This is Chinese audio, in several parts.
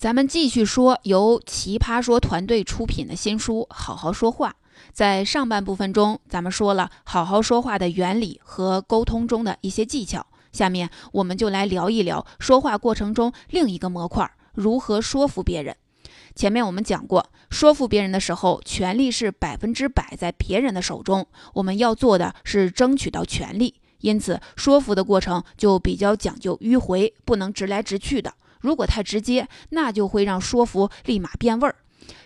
咱们继续说由奇葩说团队出品的新书《好好说话》。在上半部分中，咱们说了好好说话的原理和沟通中的一些技巧。下面我们就来聊一聊说话过程中另一个模块——如何说服别人。前面我们讲过，说服别人的时候，权力是百分之百在别人的手中，我们要做的是争取到权利。因此，说服的过程就比较讲究迂回，不能直来直去的。如果太直接，那就会让说服立马变味儿。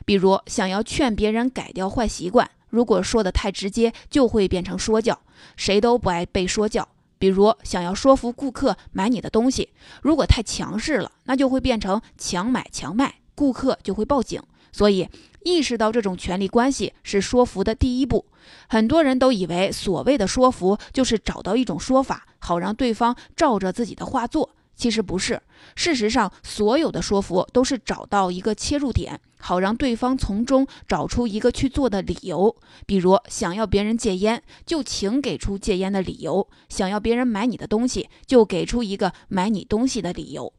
比如想要劝别人改掉坏习惯，如果说的太直接，就会变成说教，谁都不爱被说教。比如想要说服顾客买你的东西，如果太强势了，那就会变成强买强卖，顾客就会报警。所以，意识到这种权力关系是说服的第一步。很多人都以为所谓的说服就是找到一种说法，好让对方照着自己的话做。其实不是，事实上，所有的说服都是找到一个切入点，好让对方从中找出一个去做的理由。比如，想要别人戒烟，就请给出戒烟的理由；想要别人买你的东西，就给出一个买你东西的理由；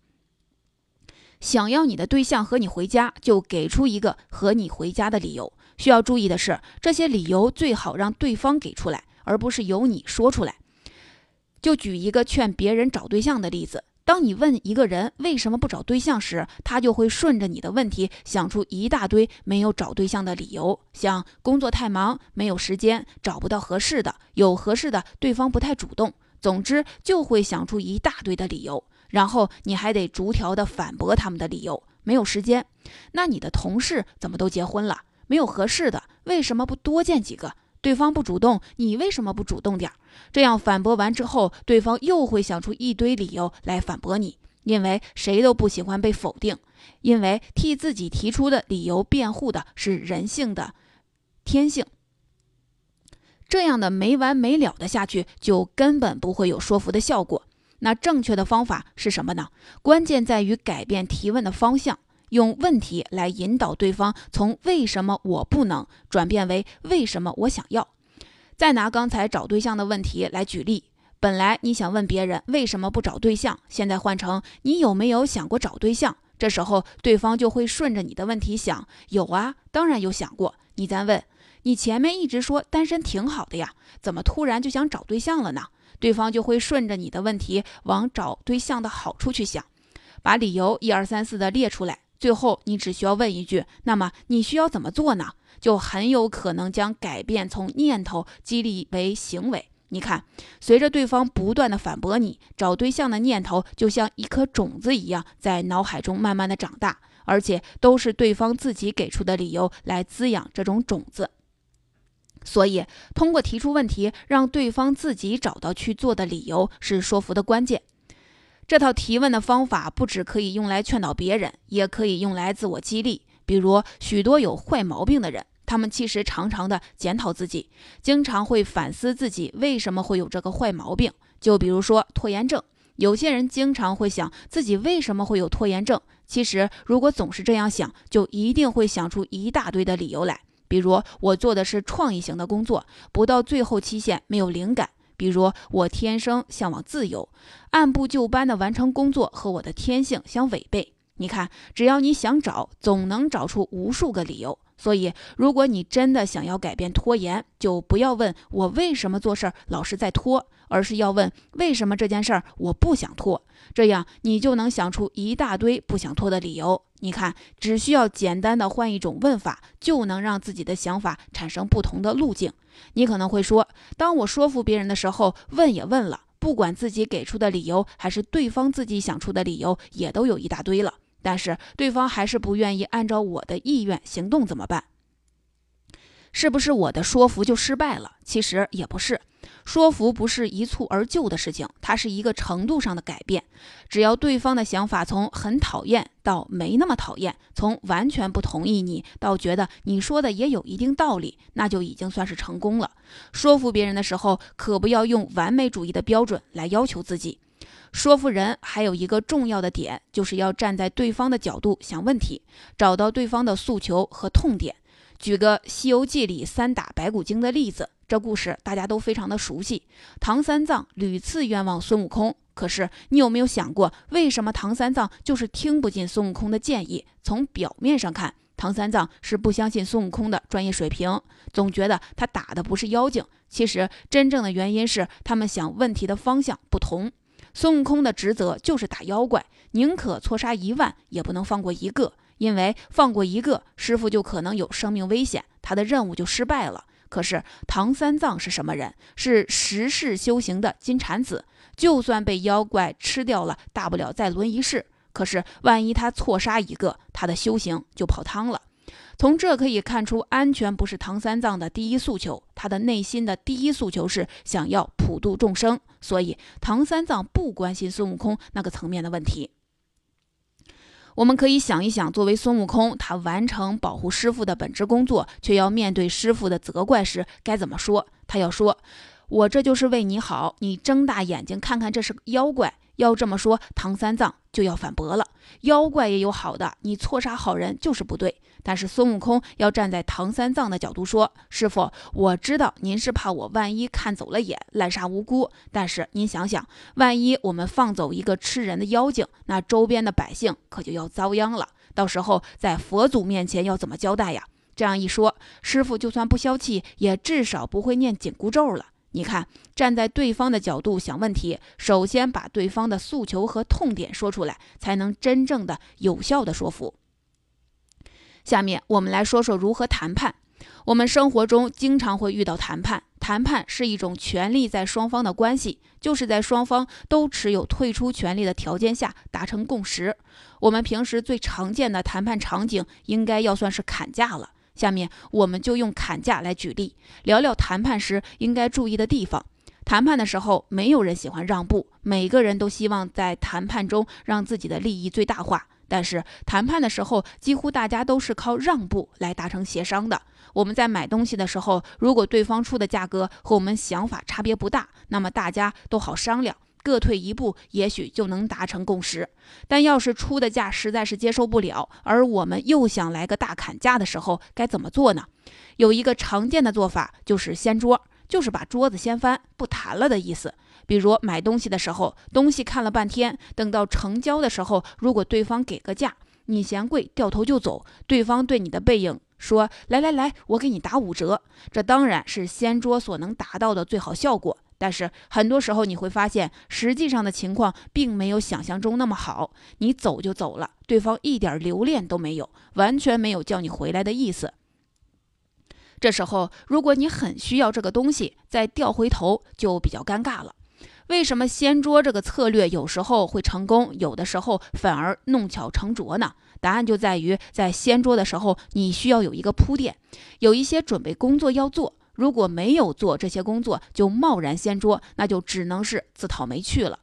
想要你的对象和你回家，就给出一个和你回家的理由。需要注意的是，这些理由最好让对方给出来，而不是由你说出来。就举一个劝别人找对象的例子。当你问一个人为什么不找对象时，他就会顺着你的问题想出一大堆没有找对象的理由，像工作太忙、没有时间、找不到合适的、有合适的对方不太主动，总之就会想出一大堆的理由。然后你还得逐条的反驳他们的理由。没有时间，那你的同事怎么都结婚了？没有合适的，为什么不多见几个？对方不主动，你为什么不主动点儿？这样反驳完之后，对方又会想出一堆理由来反驳你，因为谁都不喜欢被否定，因为替自己提出的理由辩护的是人性的天性。这样的没完没了的下去，就根本不会有说服的效果。那正确的方法是什么呢？关键在于改变提问的方向。用问题来引导对方从“为什么我不能”转变为“为什么我想要”。再拿刚才找对象的问题来举例，本来你想问别人为什么不找对象，现在换成你有没有想过找对象？这时候对方就会顺着你的问题想：有啊，当然有想过。你再问，你前面一直说单身挺好的呀，怎么突然就想找对象了呢？对方就会顺着你的问题往找对象的好处去想，把理由一二三四的列出来。最后，你只需要问一句：“那么你需要怎么做呢？”就很有可能将改变从念头激励为行为。你看，随着对方不断的反驳你，找对象的念头就像一颗种子一样，在脑海中慢慢的长大，而且都是对方自己给出的理由来滋养这种种子。所以，通过提出问题，让对方自己找到去做的理由，是说服的关键。这套提问的方法不只可以用来劝导别人，也可以用来自我激励。比如，许多有坏毛病的人，他们其实常常的检讨自己，经常会反思自己为什么会有这个坏毛病。就比如说拖延症，有些人经常会想自己为什么会有拖延症。其实，如果总是这样想，就一定会想出一大堆的理由来。比如，我做的是创意型的工作，不到最后期限没有灵感。比如我天生向往自由，按部就班的完成工作和我的天性相违背。你看，只要你想找，总能找出无数个理由。所以，如果你真的想要改变拖延，就不要问我为什么做事儿老是在拖，而是要问为什么这件事儿我不想拖。这样，你就能想出一大堆不想拖的理由。你看，只需要简单的换一种问法，就能让自己的想法产生不同的路径。你可能会说，当我说服别人的时候，问也问了，不管自己给出的理由还是对方自己想出的理由，也都有一大堆了。但是对方还是不愿意按照我的意愿行动，怎么办？是不是我的说服就失败了？其实也不是。说服不是一蹴而就的事情，它是一个程度上的改变。只要对方的想法从很讨厌到没那么讨厌，从完全不同意你到觉得你说的也有一定道理，那就已经算是成功了。说服别人的时候，可不要用完美主义的标准来要求自己。说服人还有一个重要的点，就是要站在对方的角度想问题，找到对方的诉求和痛点。举个《西游记》里三打白骨精的例子，这故事大家都非常的熟悉。唐三藏屡次冤枉孙悟空，可是你有没有想过，为什么唐三藏就是听不进孙悟空的建议？从表面上看，唐三藏是不相信孙悟空的专业水平，总觉得他打的不是妖精。其实真正的原因是他们想问题的方向不同。孙悟空的职责就是打妖怪，宁可错杀一万，也不能放过一个，因为放过一个，师傅就可能有生命危险，他的任务就失败了。可是唐三藏是什么人？是十世修行的金蝉子，就算被妖怪吃掉了，大不了再轮一世。可是万一他错杀一个，他的修行就泡汤了。从这可以看出，安全不是唐三藏的第一诉求，他的内心的第一诉求是想要普度众生。所以，唐三藏不关心孙悟空那个层面的问题。我们可以想一想，作为孙悟空，他完成保护师傅的本职工作，却要面对师傅的责怪时，该怎么说？他要说：“我这就是为你好，你睁大眼睛看看，这是妖怪。”要这么说，唐三藏就要反驳了。妖怪也有好的，你错杀好人就是不对。但是孙悟空要站在唐三藏的角度说：“师傅，我知道您是怕我万一看走了眼，滥杀无辜。但是您想想，万一我们放走一个吃人的妖精，那周边的百姓可就要遭殃了。到时候在佛祖面前要怎么交代呀？”这样一说，师傅就算不消气，也至少不会念紧箍咒了。你看，站在对方的角度想问题，首先把对方的诉求和痛点说出来，才能真正的有效的说服。下面我们来说说如何谈判。我们生活中经常会遇到谈判，谈判是一种权利在双方的关系，就是在双方都持有退出权利的条件下达成共识。我们平时最常见的谈判场景，应该要算是砍价了。下面我们就用砍价来举例，聊聊谈判时应该注意的地方。谈判的时候，没有人喜欢让步，每个人都希望在谈判中让自己的利益最大化。但是谈判的时候，几乎大家都是靠让步来达成协商的。我们在买东西的时候，如果对方出的价格和我们想法差别不大，那么大家都好商量。各退一步，也许就能达成共识。但要是出的价实在是接受不了，而我们又想来个大砍价的时候，该怎么做呢？有一个常见的做法就是掀桌，就是把桌子掀翻，不谈了的意思。比如买东西的时候，东西看了半天，等到成交的时候，如果对方给个价，你嫌贵，掉头就走，对方对你的背影说：“来来来，我给你打五折。”这当然是掀桌所能达到的最好效果。但是很多时候你会发现，实际上的情况并没有想象中那么好。你走就走了，对方一点留恋都没有，完全没有叫你回来的意思。这时候，如果你很需要这个东西，再调回头就比较尴尬了。为什么掀桌这个策略有时候会成功，有的时候反而弄巧成拙呢？答案就在于，在掀桌的时候，你需要有一个铺垫，有一些准备工作要做。如果没有做这些工作就贸然掀桌，那就只能是自讨没趣了。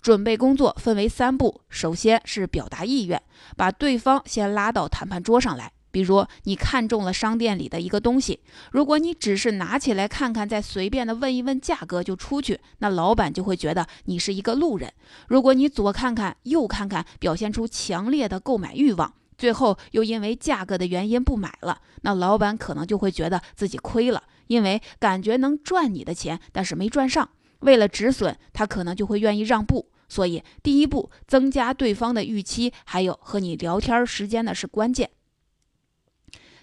准备工作分为三步，首先是表达意愿，把对方先拉到谈判桌上来。比如你看中了商店里的一个东西，如果你只是拿起来看看，再随便的问一问价格就出去，那老板就会觉得你是一个路人。如果你左看看右看看，表现出强烈的购买欲望。最后又因为价格的原因不买了，那老板可能就会觉得自己亏了，因为感觉能赚你的钱，但是没赚上。为了止损，他可能就会愿意让步。所以第一步，增加对方的预期，还有和你聊天时间呢是关键。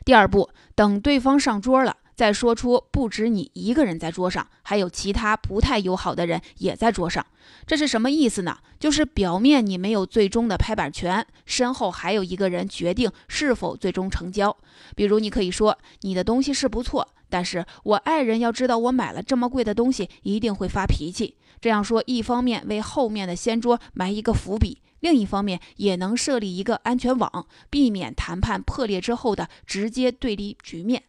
第二步，等对方上桌了。再说出不止你一个人在桌上，还有其他不太友好的人也在桌上，这是什么意思呢？就是表面你没有最终的拍板权，身后还有一个人决定是否最终成交。比如你可以说你的东西是不错，但是我爱人要知道我买了这么贵的东西，一定会发脾气。这样说，一方面为后面的掀桌埋一个伏笔，另一方面也能设立一个安全网，避免谈判破裂之后的直接对立局面。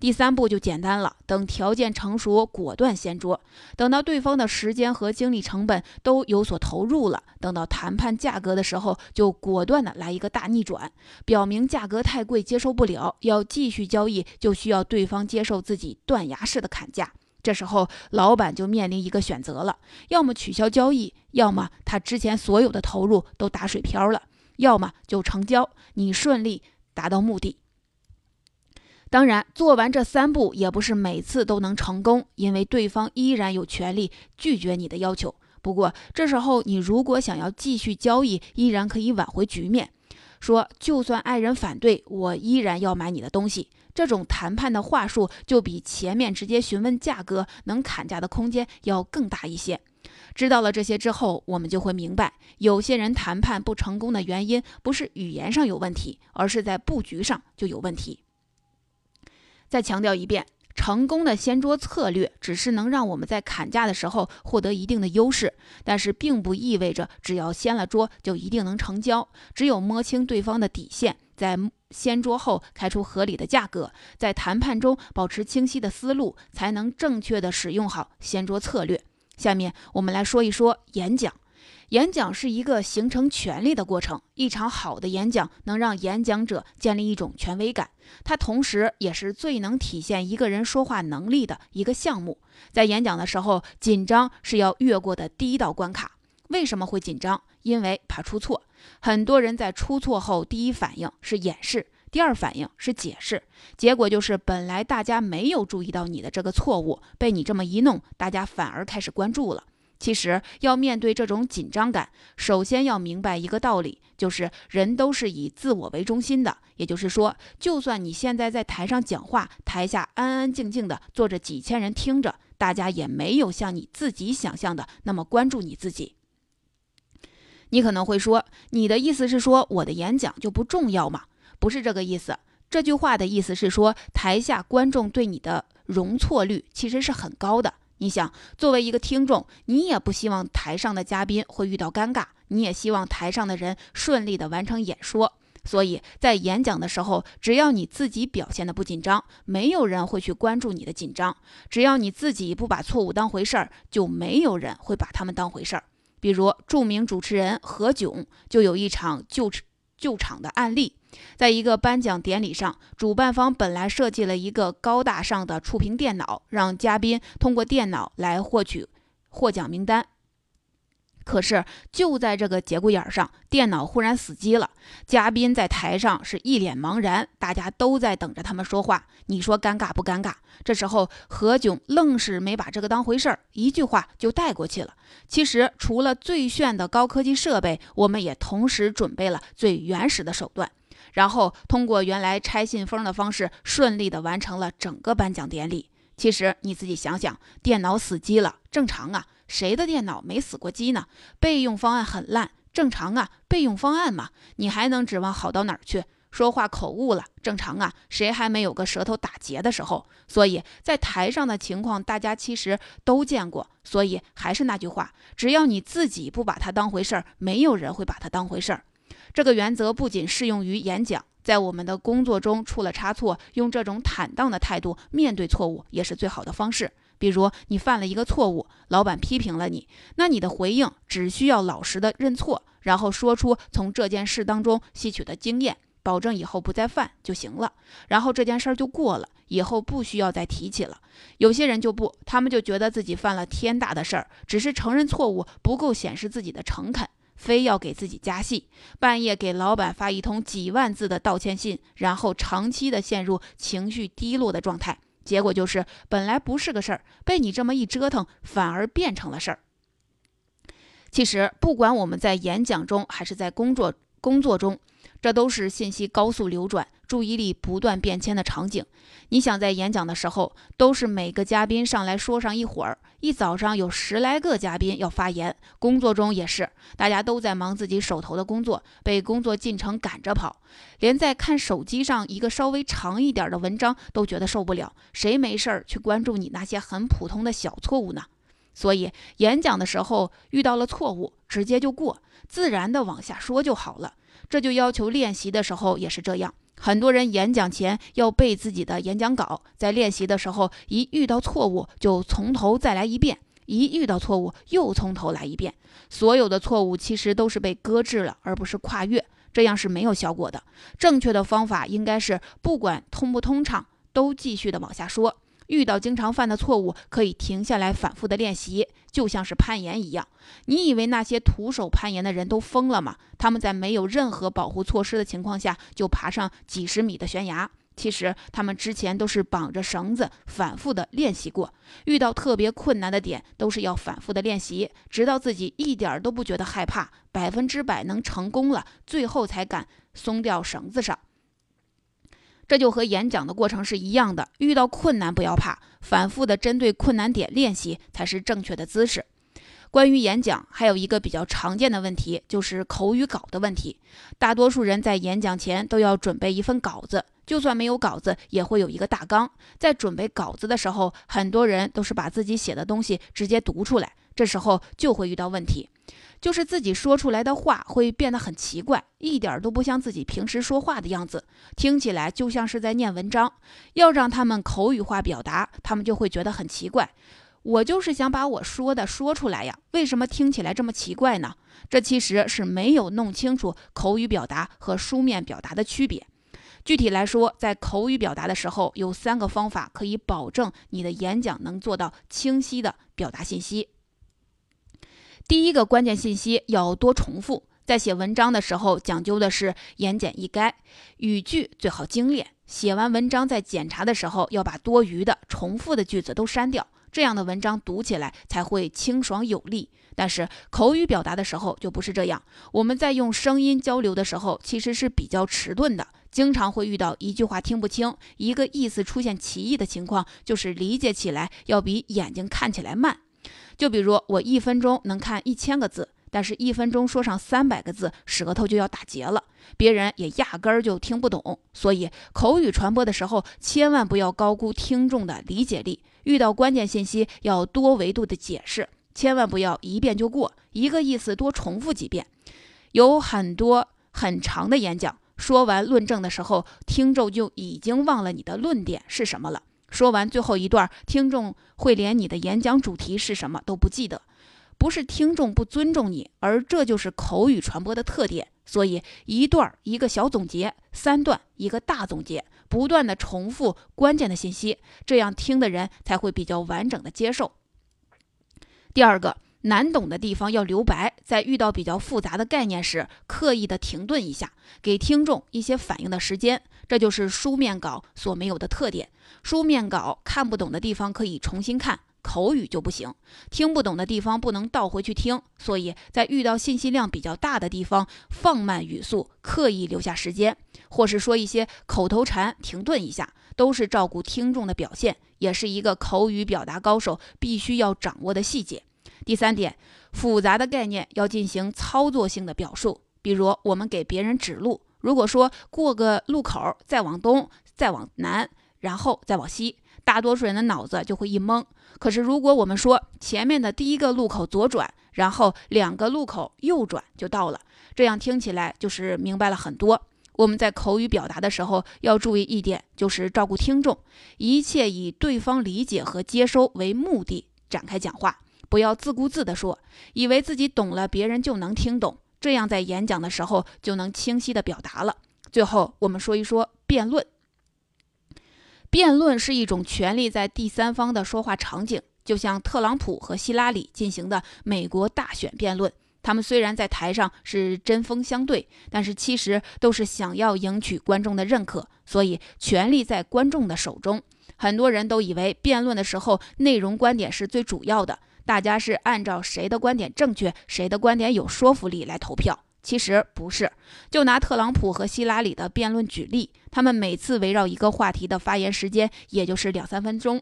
第三步就简单了，等条件成熟，果断掀桌。等到对方的时间和精力成本都有所投入了，等到谈判价格的时候，就果断的来一个大逆转，表明价格太贵，接受不了，要继续交易，就需要对方接受自己断崖式的砍价。这时候，老板就面临一个选择了：要么取消交易，要么他之前所有的投入都打水漂了，要么就成交，你顺利达到目的。当然，做完这三步也不是每次都能成功，因为对方依然有权利拒绝你的要求。不过这时候你如果想要继续交易，依然可以挽回局面，说就算爱人反对，我依然要买你的东西。这种谈判的话术就比前面直接询问价格能砍价的空间要更大一些。知道了这些之后，我们就会明白，有些人谈判不成功的原因不是语言上有问题，而是在布局上就有问题。再强调一遍，成功的掀桌策略只是能让我们在砍价的时候获得一定的优势，但是并不意味着只要掀了桌就一定能成交。只有摸清对方的底线，在掀桌后开出合理的价格，在谈判中保持清晰的思路，才能正确的使用好掀桌策略。下面我们来说一说演讲。演讲是一个形成权力的过程。一场好的演讲能让演讲者建立一种权威感，它同时也是最能体现一个人说话能力的一个项目。在演讲的时候，紧张是要越过的第一道关卡。为什么会紧张？因为怕出错。很多人在出错后，第一反应是掩饰，第二反应是解释，结果就是本来大家没有注意到你的这个错误，被你这么一弄，大家反而开始关注了。其实要面对这种紧张感，首先要明白一个道理，就是人都是以自我为中心的。也就是说，就算你现在在台上讲话，台下安安静静的坐着几千人听着，大家也没有像你自己想象的那么关注你自己。你可能会说，你的意思是说我的演讲就不重要吗？不是这个意思。这句话的意思是说，台下观众对你的容错率其实是很高的。你想，作为一个听众，你也不希望台上的嘉宾会遇到尴尬，你也希望台上的人顺利的完成演说。所以在演讲的时候，只要你自己表现的不紧张，没有人会去关注你的紧张；只要你自己不把错误当回事儿，就没有人会把他们当回事儿。比如著名主持人何炅就有一场救救场的案例。在一个颁奖典礼上，主办方本来设计了一个高大上的触屏电脑，让嘉宾通过电脑来获取获奖名单。可是就在这个节骨眼上，电脑忽然死机了，嘉宾在台上是一脸茫然，大家都在等着他们说话。你说尴尬不尴尬？这时候何炅愣是没把这个当回事儿，一句话就带过去了。其实除了最炫的高科技设备，我们也同时准备了最原始的手段。然后通过原来拆信封的方式，顺利的完成了整个颁奖典礼。其实你自己想想，电脑死机了，正常啊，谁的电脑没死过机呢？备用方案很烂，正常啊，备用方案嘛，你还能指望好到哪儿去？说话口误了，正常啊，谁还没有个舌头打结的时候？所以在台上的情况，大家其实都见过。所以还是那句话，只要你自己不把它当回事儿，没有人会把它当回事儿。这个原则不仅适用于演讲，在我们的工作中出了差错，用这种坦荡的态度面对错误也是最好的方式。比如你犯了一个错误，老板批评了你，那你的回应只需要老实的认错，然后说出从这件事当中吸取的经验，保证以后不再犯就行了。然后这件事儿就过了，以后不需要再提起了。有些人就不，他们就觉得自己犯了天大的事儿，只是承认错误不够显示自己的诚恳。非要给自己加戏，半夜给老板发一通几万字的道歉信，然后长期的陷入情绪低落的状态，结果就是本来不是个事儿，被你这么一折腾，反而变成了事儿。其实，不管我们在演讲中还是在工作工作中，这都是信息高速流转。注意力不断变迁的场景，你想在演讲的时候，都是每个嘉宾上来说上一会儿，一早上有十来个嘉宾要发言，工作中也是，大家都在忙自己手头的工作，被工作进程赶着跑，连在看手机上一个稍微长一点的文章都觉得受不了，谁没事儿去关注你那些很普通的小错误呢？所以演讲的时候遇到了错误，直接就过，自然的往下说就好了。这就要求练习的时候也是这样。很多人演讲前要背自己的演讲稿，在练习的时候，一遇到错误就从头再来一遍，一遇到错误又从头来一遍。所有的错误其实都是被搁置了，而不是跨越，这样是没有效果的。正确的方法应该是不管通不通畅，都继续的往下说。遇到经常犯的错误，可以停下来反复的练习，就像是攀岩一样。你以为那些徒手攀岩的人都疯了吗？他们在没有任何保护措施的情况下就爬上几十米的悬崖，其实他们之前都是绑着绳子反复的练习过，遇到特别困难的点都是要反复的练习，直到自己一点都不觉得害怕，百分之百能成功了，最后才敢松掉绳子上。这就和演讲的过程是一样的，遇到困难不要怕，反复的针对困难点练习才是正确的姿势。关于演讲，还有一个比较常见的问题，就是口语稿的问题。大多数人在演讲前都要准备一份稿子，就算没有稿子，也会有一个大纲。在准备稿子的时候，很多人都是把自己写的东西直接读出来，这时候就会遇到问题。就是自己说出来的话会变得很奇怪，一点都不像自己平时说话的样子，听起来就像是在念文章。要让他们口语化表达，他们就会觉得很奇怪。我就是想把我说的说出来呀，为什么听起来这么奇怪呢？这其实是没有弄清楚口语表达和书面表达的区别。具体来说，在口语表达的时候，有三个方法可以保证你的演讲能做到清晰的表达信息。第一个关键信息要多重复，在写文章的时候讲究的是言简意赅，语句最好精炼。写完文章在检查的时候要把多余的、重复的句子都删掉，这样的文章读起来才会清爽有力。但是口语表达的时候就不是这样，我们在用声音交流的时候其实是比较迟钝的，经常会遇到一句话听不清，一个意思出现歧义的情况，就是理解起来要比眼睛看起来慢。就比如我一分钟能看一千个字，但是一分钟说上三百个字，舌头就要打结了，别人也压根儿就听不懂。所以口语传播的时候，千万不要高估听众的理解力。遇到关键信息要多维度的解释，千万不要一遍就过，一个意思多重复几遍。有很多很长的演讲，说完论证的时候，听众就已经忘了你的论点是什么了。说完最后一段，听众会连你的演讲主题是什么都不记得，不是听众不尊重你，而这就是口语传播的特点。所以一段一个小总结，三段一个大总结，不断的重复关键的信息，这样听的人才会比较完整的接受。第二个。难懂的地方要留白，在遇到比较复杂的概念时，刻意的停顿一下，给听众一些反应的时间，这就是书面稿所没有的特点。书面稿看不懂的地方可以重新看，口语就不行，听不懂的地方不能倒回去听。所以在遇到信息量比较大的地方，放慢语速，刻意留下时间，或是说一些口头禅，停顿一下，都是照顾听众的表现，也是一个口语表达高手必须要掌握的细节。第三点，复杂的概念要进行操作性的表述。比如，我们给别人指路，如果说过个路口，再往东，再往南，然后再往西，大多数人的脑子就会一懵。可是，如果我们说前面的第一个路口左转，然后两个路口右转就到了，这样听起来就是明白了很多。我们在口语表达的时候要注意一点，就是照顾听众，一切以对方理解和接收为目的展开讲话。不要自顾自地说，以为自己懂了，别人就能听懂，这样在演讲的时候就能清晰地表达了。最后，我们说一说辩论。辩论是一种权力在第三方的说话场景，就像特朗普和希拉里进行的美国大选辩论。他们虽然在台上是针锋相对，但是其实都是想要赢取观众的认可，所以权力在观众的手中。很多人都以为辩论的时候内容观点是最主要的。大家是按照谁的观点正确，谁的观点有说服力来投票，其实不是。就拿特朗普和希拉里的辩论举例，他们每次围绕一个话题的发言时间也就是两三分钟，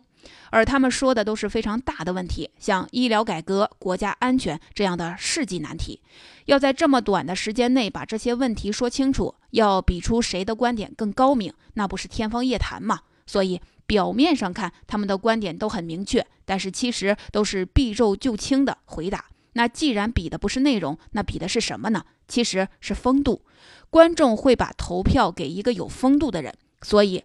而他们说的都是非常大的问题，像医疗改革、国家安全这样的世纪难题。要在这么短的时间内把这些问题说清楚，要比出谁的观点更高明，那不是天方夜谭吗？所以。表面上看，他们的观点都很明确，但是其实都是避重就轻的回答。那既然比的不是内容，那比的是什么呢？其实是风度。观众会把投票给一个有风度的人，所以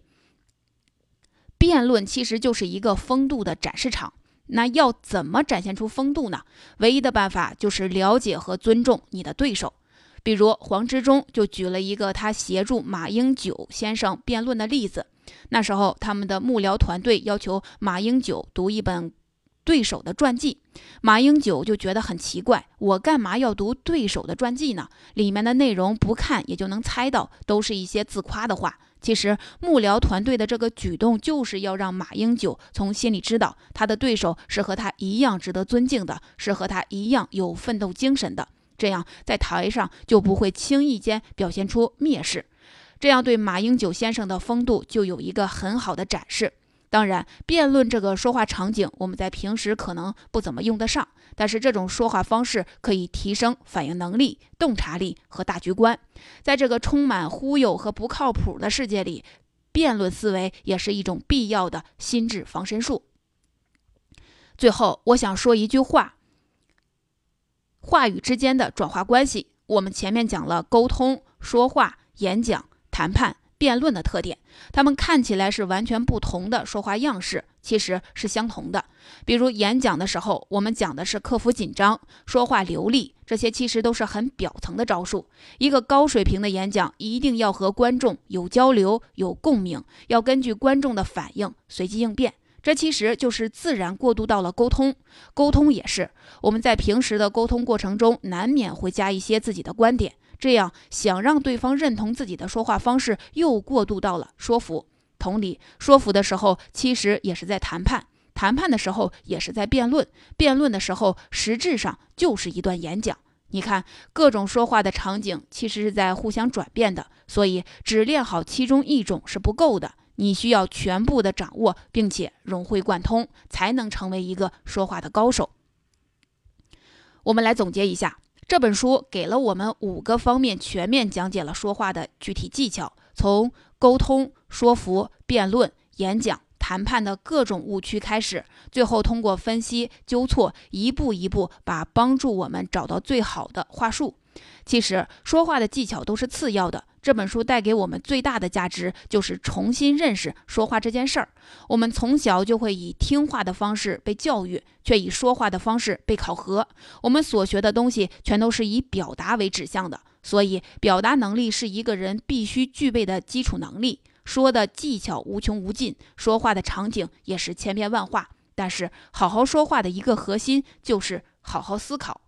辩论其实就是一个风度的展示场。那要怎么展现出风度呢？唯一的办法就是了解和尊重你的对手。比如黄执中就举了一个他协助马英九先生辩论的例子。那时候，他们的幕僚团队要求马英九读一本对手的传记，马英九就觉得很奇怪：我干嘛要读对手的传记呢？里面的内容不看也就能猜到，都是一些自夸的话。其实幕僚团队的这个举动，就是要让马英九从心里知道，他的对手是和他一样值得尊敬的，是和他一样有奋斗精神的。这样在台上就不会轻易间表现出蔑视，这样对马英九先生的风度就有一个很好的展示。当然，辩论这个说话场景，我们在平时可能不怎么用得上，但是这种说话方式可以提升反应能力、洞察力和大局观。在这个充满忽悠和不靠谱的世界里，辩论思维也是一种必要的心智防身术。最后，我想说一句话：话语之间的转化关系。我们前面讲了沟通、说话、演讲、谈判。辩论的特点，他们看起来是完全不同的说话样式，其实是相同的。比如演讲的时候，我们讲的是克服紧张、说话流利，这些其实都是很表层的招数。一个高水平的演讲，一定要和观众有交流、有共鸣，要根据观众的反应随机应变。这其实就是自然过渡到了沟通。沟通也是我们在平时的沟通过程中，难免会加一些自己的观点。这样想让对方认同自己的说话方式，又过渡到了说服。同理，说服的时候其实也是在谈判，谈判的时候也是在辩论，辩论的时候实质上就是一段演讲。你看，各种说话的场景其实是在互相转变的，所以只练好其中一种是不够的，你需要全部的掌握，并且融会贯通，才能成为一个说话的高手。我们来总结一下。这本书给了我们五个方面，全面讲解了说话的具体技巧，从沟通、说服、辩论、演讲、谈判的各种误区开始，最后通过分析纠错，一步一步把帮助我们找到最好的话术。其实说话的技巧都是次要的。这本书带给我们最大的价值，就是重新认识说话这件事儿。我们从小就会以听话的方式被教育，却以说话的方式被考核。我们所学的东西全都是以表达为指向的，所以表达能力是一个人必须具备的基础能力。说的技巧无穷无尽，说话的场景也是千变万化。但是，好好说话的一个核心就是好好思考。